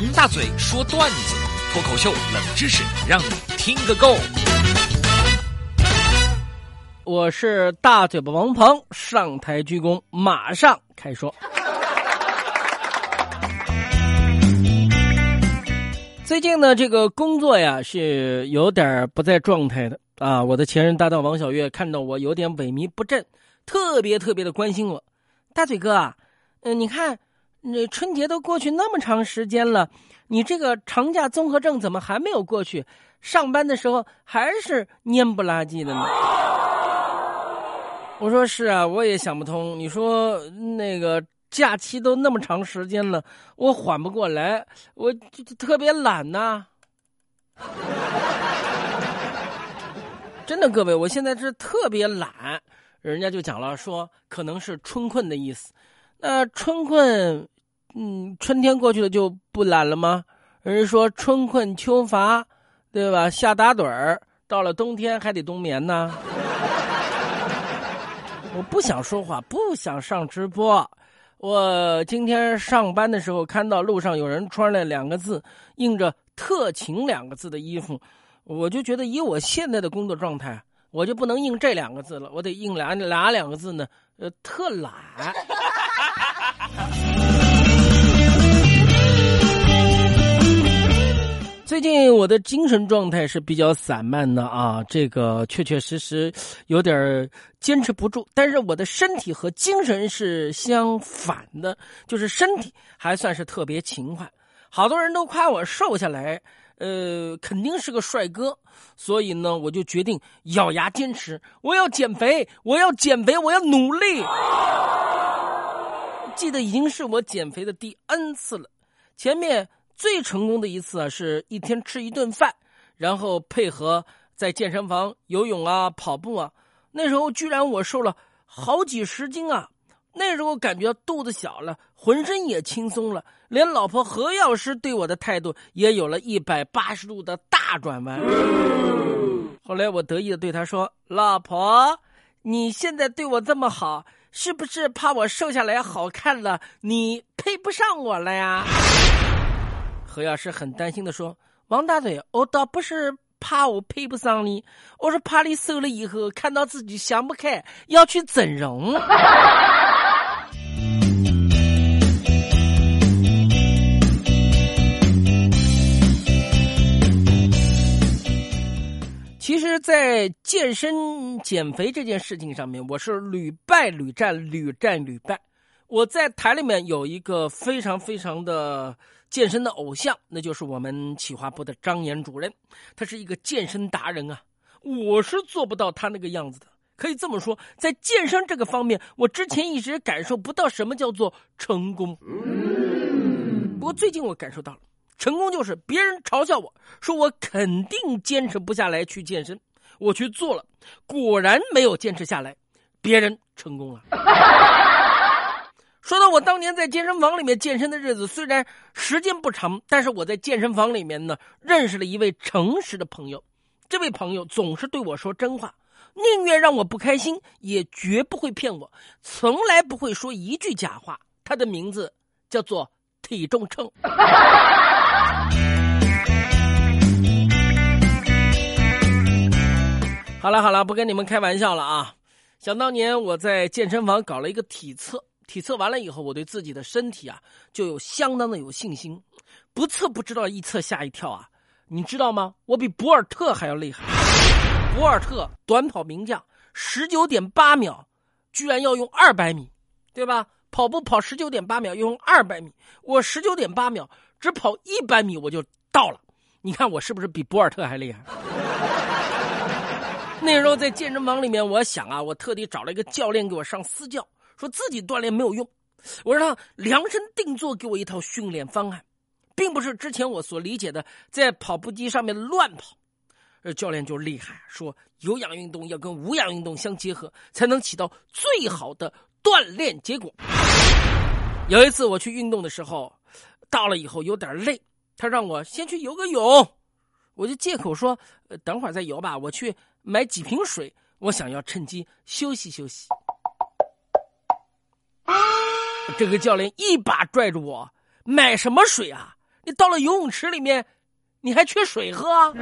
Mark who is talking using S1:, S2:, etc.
S1: 王大嘴说段子，脱口秀冷知识，让你听个够。
S2: 我是大嘴巴王鹏，上台鞠躬，马上开说。最近呢，这个工作呀是有点不在状态的啊。我的前任搭档王小月看到我有点萎靡不振，特别特别的关心我。大嘴哥啊，嗯，你看，那春节都过去那么长时间了，你这个长假综合症怎么还没有过去？上班的时候还是蔫不拉几的呢？我说是啊，我也想不通。你说那个。假期都那么长时间了，我缓不过来，我就特别懒呐。真的，各位，我现在是特别懒。人家就讲了，说可能是春困的意思。那春困，嗯，春天过去了就不懒了吗？人家说春困秋乏，对吧？夏打盹儿，到了冬天还得冬眠呢。我不想说话，不想上直播。我今天上班的时候看到路上有人穿了两个字印着“特勤”两个字的衣服，我就觉得以我现在的工作状态，我就不能印这两个字了，我得印哪哪两个字呢？呃，特懒。最近我的精神状态是比较散漫的啊，这个确确实实有点坚持不住。但是我的身体和精神是相反的，就是身体还算是特别勤快。好多人都夸我瘦下来，呃，肯定是个帅哥。所以呢，我就决定咬牙坚持，我要减肥，我要减肥，我要努力。记得已经是我减肥的第 N 次了，前面。最成功的一次啊，是一天吃一顿饭，然后配合在健身房游泳啊、跑步啊。那时候居然我瘦了好几十斤啊！那时候感觉肚子小了，浑身也轻松了，连老婆何药师对我的态度也有了一百八十度的大转弯。后来我得意的对她说：“老婆，你现在对我这么好，是不是怕我瘦下来好看了，你配不上我了呀？”何老师很担心的说：“王大嘴，我倒不是怕我配不上你，我是怕你瘦了以后看到自己想不开，要去整容。”其实，在健身减肥这件事情上面，我是屡败屡战，屡战屡败。我在台里面有一个非常非常的健身的偶像，那就是我们企划部的张岩主任，他是一个健身达人啊，我是做不到他那个样子的。可以这么说，在健身这个方面，我之前一直感受不到什么叫做成功。不过最近我感受到了，成功就是别人嘲笑我说我肯定坚持不下来去健身，我去做了，果然没有坚持下来，别人成功了。说到我当年在健身房里面健身的日子，虽然时间不长，但是我在健身房里面呢，认识了一位诚实的朋友。这位朋友总是对我说真话，宁愿让我不开心，也绝不会骗我，从来不会说一句假话。他的名字叫做体重秤。好了好了，不跟你们开玩笑了啊！想当年我在健身房搞了一个体测。体测完了以后，我对自己的身体啊就有相当的有信心，不测不知道，一测吓一跳啊！你知道吗？我比博尔特还要厉害。博尔特短跑名将，十九点八秒，居然要用二百米，对吧？跑步跑十九点八秒，用二百米，我十九点八秒只跑一百米我就到了。你看我是不是比博尔特还厉害？那时候在健身房里面，我想啊，我特地找了一个教练给我上私教。说自己锻炼没有用，我让他量身定做给我一套训练方案，并不是之前我所理解的在跑步机上面乱跑。而教练就厉害，说有氧运动要跟无氧运动相结合，才能起到最好的锻炼结果。有一次我去运动的时候，到了以后有点累，他让我先去游个泳，我就借口说等会儿再游吧，我去买几瓶水，我想要趁机休息休息。这个教练一把拽住我，买什么水啊？你到了游泳池里面，你还缺水喝啊？